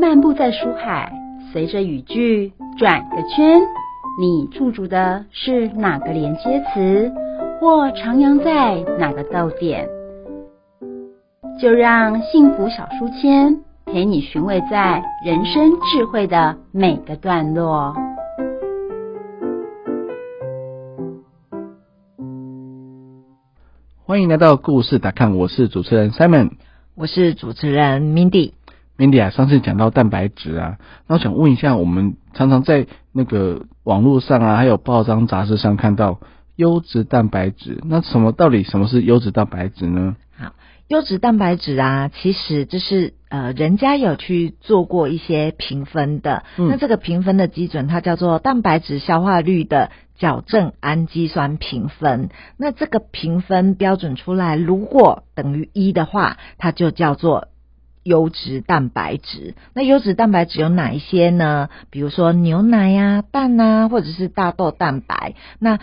漫步在书海，随着语句转个圈，你驻足的是哪个连接词，或徜徉在哪个逗点？就让幸福小书签陪你寻味在人生智慧的每个段落。欢迎来到故事打看，我是主持人 Simon，我是主持人 Mindy。Mindy 啊，上次讲到蛋白质啊，那我想问一下，我们常常在那个网络上啊，还有报章杂志上看到优质蛋白质，那什么到底什么是优质蛋白质呢？好，优质蛋白质啊，其实就是呃，人家有去做过一些评分的，嗯那这个评分的基准它叫做蛋白质消化率的矫正氨基酸评分。那这个评分标准出来，如果等于一的话，它就叫做优质蛋白质。那优质蛋白质有哪一些呢？比如说牛奶呀、蛋啊，或者是大豆蛋白。那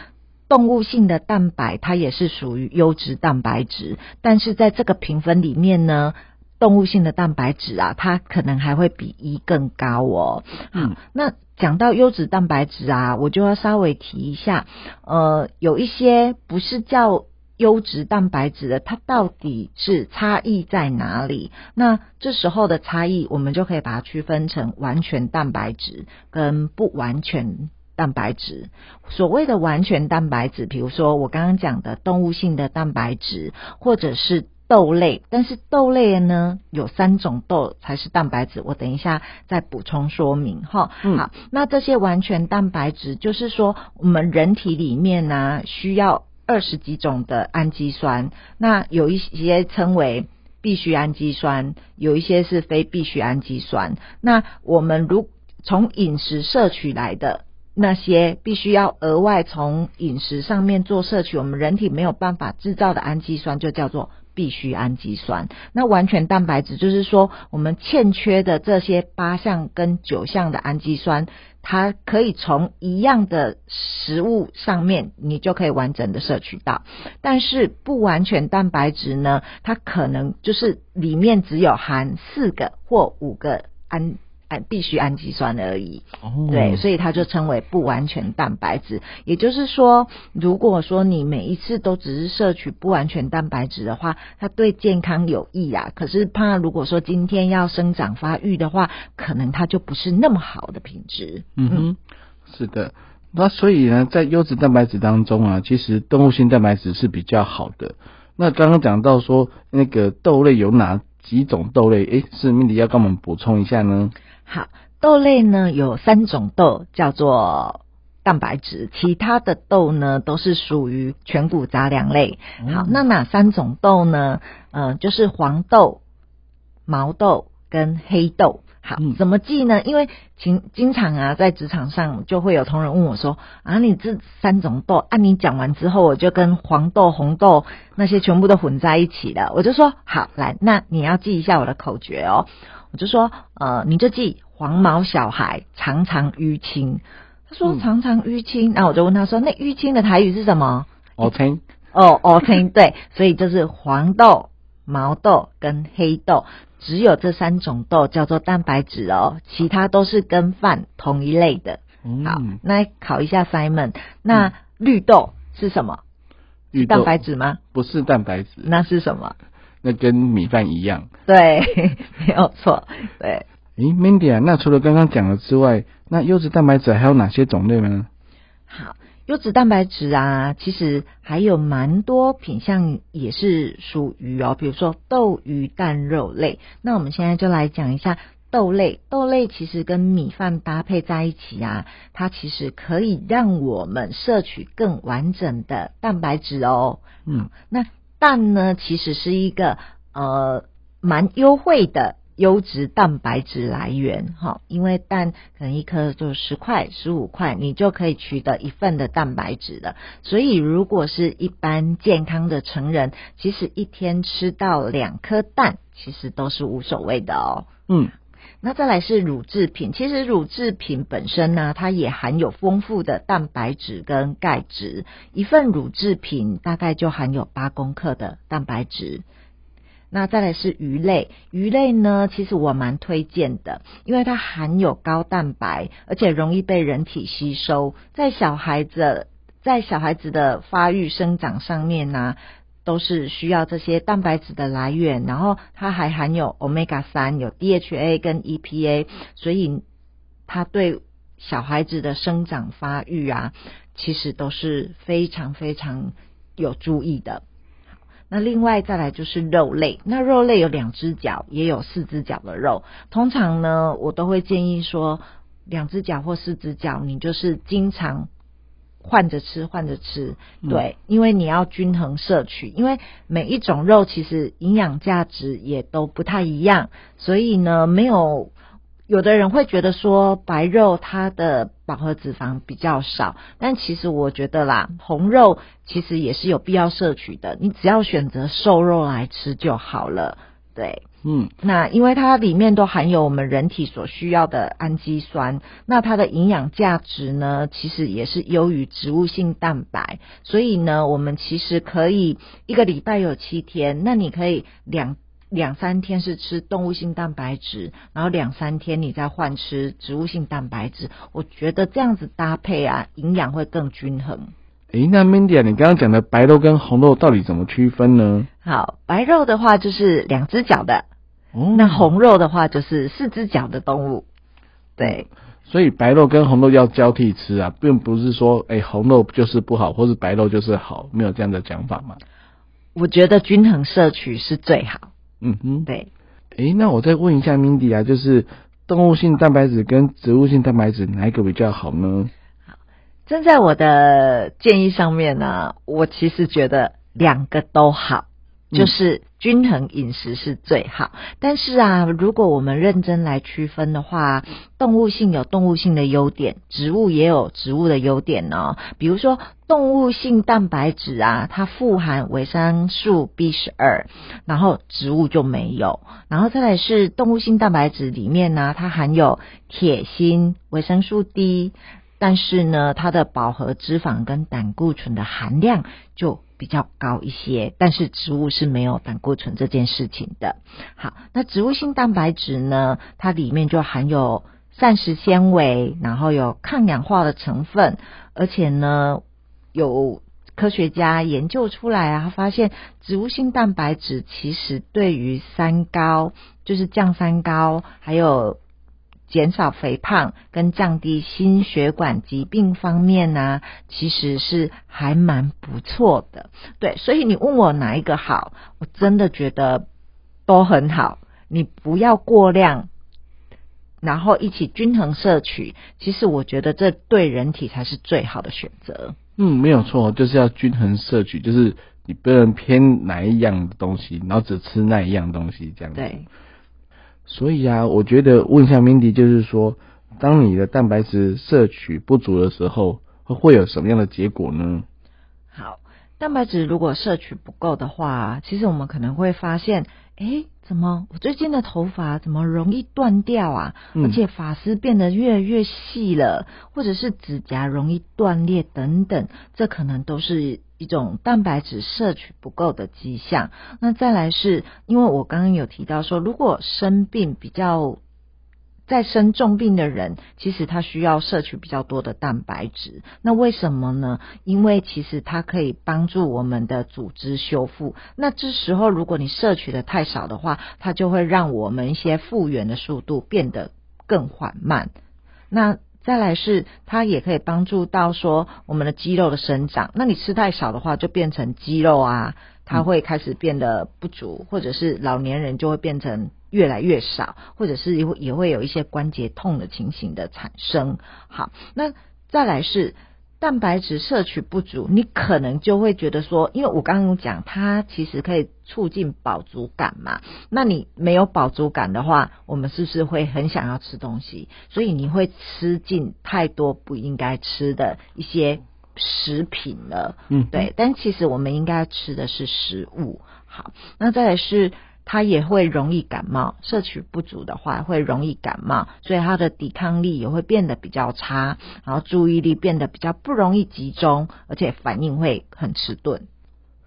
动物性的蛋白它也是属于优质蛋白质，但是在这个评分里面呢，动物性的蛋白质啊，它可能还会比一更高哦。嗯，那讲到优质蛋白质啊，我就要稍微提一下，呃，有一些不是叫优质蛋白质的，它到底是差异在哪里？那这时候的差异，我们就可以把它区分成完全蛋白质跟不完全。蛋白质，所谓的完全蛋白质，比如说我刚刚讲的动物性的蛋白质，或者是豆类，但是豆类呢有三种豆才是蛋白质，我等一下再补充说明哈。嗯好，那这些完全蛋白质，就是说我们人体里面呢需要二十几种的氨基酸，那有一些称为。必需氨基酸有一些是非必需氨基酸，那我们如从饮食摄取来的那些必须要额外从饮食上面做摄取，我们人体没有办法制造的氨基酸，就叫做必需氨基酸。那完全蛋白质就是说，我们欠缺的这些八项跟九项的氨基酸，它可以从一样的食物上面，你就可以完整的摄取到。但是不完全蛋白质呢，它可能就是里面只有含四个或五个氨。氨必需氨基酸而已，哦对，所以它就称为不完全蛋白质。也就是说，如果说你每一次都只是摄取不完全蛋白质的话，它对健康有益啊。可是怕如果说今天要生长发育的话，可能它就不是那么好的品质。嗯哼，是的。那所以呢，在优质蛋白质当中啊，其实动物性蛋白质是比较好的。那刚刚讲到说，那个豆类有哪几种豆类？诶，是 Mindy 要跟我们补充一下呢？好，豆类呢有三种豆叫做蛋白质，其他的豆呢都是属于全谷杂粮类。好，那哪三种豆呢？呃，就是黄豆、毛豆跟黑豆。好嗯，怎么记呢？因为经经常啊，在职场上就会有同仁问我说：“啊，你这三种豆，按、你讲完之后，我就跟黄豆、红豆那些全部都混在一起了。”我就说：“好，来，那你要记一下我的口诀哦。”我就说：“呃，你就记黄毛小孩常常淤青。”他说：“嗯常常淤青。那我就问他说：“那淤青的台语是什么？” OK，哦，OK，对，所以就是黄豆、毛豆跟黑豆，只有这三种豆叫做蛋白质哦，其他都是跟饭同一类的。好嗯，，那考一下 Simon，那绿豆是什么？蛋白质吗？不是蛋白质，那是什么？那跟米饭一样。对，没有错，对。诶 m i n d y 啊，那除了刚刚讲的之外，那优质蛋白质还有哪些种类呢？好，优质蛋白质啊，其实还有蛮多品相也是属于哦，比如说豆、鱼、蛋、肉类。那我们现在就来讲一下豆类。豆类其实跟米饭搭配在一起啊，它其实可以让我们摄取更完整的蛋白质哦。嗯，那蛋呢，其实是一个呃蛮优惠的优质蛋白质来源哈，因为蛋可能一颗就十块、十五块，你就可以取得一份的蛋白质了。所以如果是一般健康的成人，其实一天吃到两颗蛋，其实都是无所谓的哦。嗯，那再来是乳制品，其实乳制品本身呢，它也含有丰富的蛋白质跟钙质，一份乳制品大概就含有八公克的蛋白质。那再来是鱼类，鱼类呢，其实我蛮推荐的，因为它含有高蛋白，而且容易被人体吸收，在小孩子在小孩子的发育生长上面呢、都是需要这些蛋白质的来源，然后它还含有 omega 三，有 DHA 跟 EPA，所以它对小孩子的生长发育啊，其实都是非常非常有注意的。那另外再来就是肉类，那肉类有两只脚，也有四只脚的肉。通常呢，我都会建议说，两只脚或四只脚，你就是经常换着吃，换着吃。嗯对，因为你要均衡摄取，因为每一种肉其实营养价值也都不太一样，所以呢，没有有的人会觉得说白肉它的饱和脂肪比较少，但其实我觉得啦，红肉其实也是有必要摄取的，你只要选择瘦肉来吃就好了。对，嗯，那因为它里面都含有我们人体所需要的氨基酸，那它的营养价值呢，其实也是优于植物性蛋白，所以呢，我们其实可以一个礼拜有七天，那你可以两两三天是吃动物性蛋白质，然后两三天你再换吃植物性蛋白质，我觉得这样子搭配啊，营养会更均衡。诶，那 Mindy 啊，你刚刚讲的白肉跟红肉到底怎么区分呢？好，白肉的话就是两只脚的，哦那红肉的话就是四只脚的动物。对，所以白肉跟红肉要交替吃啊，并不是说诶红肉就是不好，或是白肉就是好，没有这样的讲法嘛。我觉得均衡摄取是最好。嗯哼，对，诶，那我再问一下 Mindy 啊，就是动物性蛋白质跟植物性蛋白质哪一个比较好呢？站在我的建议上面呢，我其实觉得两个都好，嗯就是均衡饮食是最好。但是啊，如果我们认真来区分的话，动物性有动物性的优点，植物也有植物的优点哦。比如说动物性蛋白质啊，它富含维生素 B 十二，然后植物就没有。然后再来是动物性蛋白质里面呢，它含有铁、锌、维生素 D。但是呢，它的饱和脂肪跟胆固醇的含量就比较高一些，但是植物是没有胆固醇这件事情的。好，那植物性蛋白质呢，它里面就含有膳食纤维，然后有抗氧化的成分，而且呢，有科学家研究出来啊，发现植物性蛋白质其实对于三高，就是降三高，还有减少肥胖跟降低心血管疾病方面呢、其实是还蛮不错的。对，所以你问我哪一个好，我真的觉得都很好。你不要过量，然后一起均衡摄取，其实我觉得这对人体才是最好的选择。嗯，没有错，就是要均衡摄取，就是你不能偏哪一样的东西，然后只吃那一样东西这样子。对，所以啊，我觉得问一下 Mindy，就是说，当你的蛋白质摄取不足的时候，会有什么样的结果呢？好，蛋白质如果摄取不够的话，其实我们可能会发现，诶，怎么我最近的头发怎么容易断掉啊？嗯而且发丝变得越来越细了，或者是指甲容易断裂等等，这可能都是一种蛋白质摄取不够的迹象。那再来是因为我刚刚有提到说，如果生病比较在生重病的人，其实他需要摄取比较多的蛋白质。那为什么呢？因为其实它可以帮助我们的组织修复。那这时候如果你摄取的太少的话，它就会让我们一些复原的速度变得更缓慢。那再来是它也可以帮助到说我们的肌肉的生长。那你吃太少的话，就变成肌肉啊，它会开始变得不足，或者是老年人就会变成越来越少，或者是也会有一些关节痛的情形的产生。好，那再来是。蛋白质摄取不足，你可能就会觉得说，因为我刚刚讲，它其实可以促进饱足感嘛。那你没有饱足感的话，我们是不是会很想要吃东西？所以你会吃进太多不应该吃的一些食品了。嗯，对，但其实我们应该吃的是食物。好，那再来是它也会容易感冒，摄取不足的话会容易感冒，所以它的抵抗力也会变得比较差，然后注意力变得比较不容易集中，而且反应会很迟钝。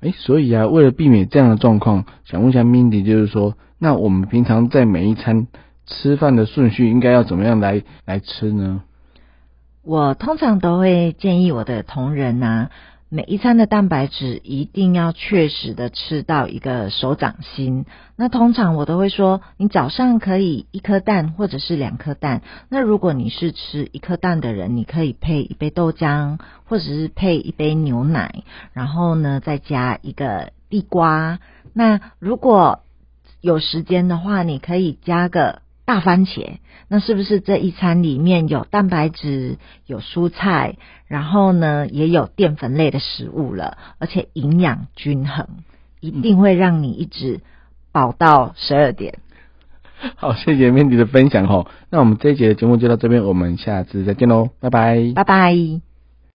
哎，所以啊，为了避免这样的状况，想问一下 Mindy，就是说，那我们平常在每一餐吃饭的顺序应该要怎么样来来吃呢？我通常都会建议我的同仁呐、每一餐的蛋白质一定要确实的吃到一个手掌心。那通常我都会说，你早上可以一颗蛋或者是两颗蛋。那如果你是吃一颗蛋的人，你可以配一杯豆浆，或者是配一杯牛奶，然后呢再加一个地瓜。那如果有时间的话，你可以加个大番茄。那是不是这一餐里面有蛋白质、有蔬菜，然后呢也有淀粉类的食物了，而且营养均衡，一定会让你一直饱到十二点。好，谢谢 Mandy 的分享哈。那我们这一节的节目就到这边，我们下次再见喽，拜拜。拜拜。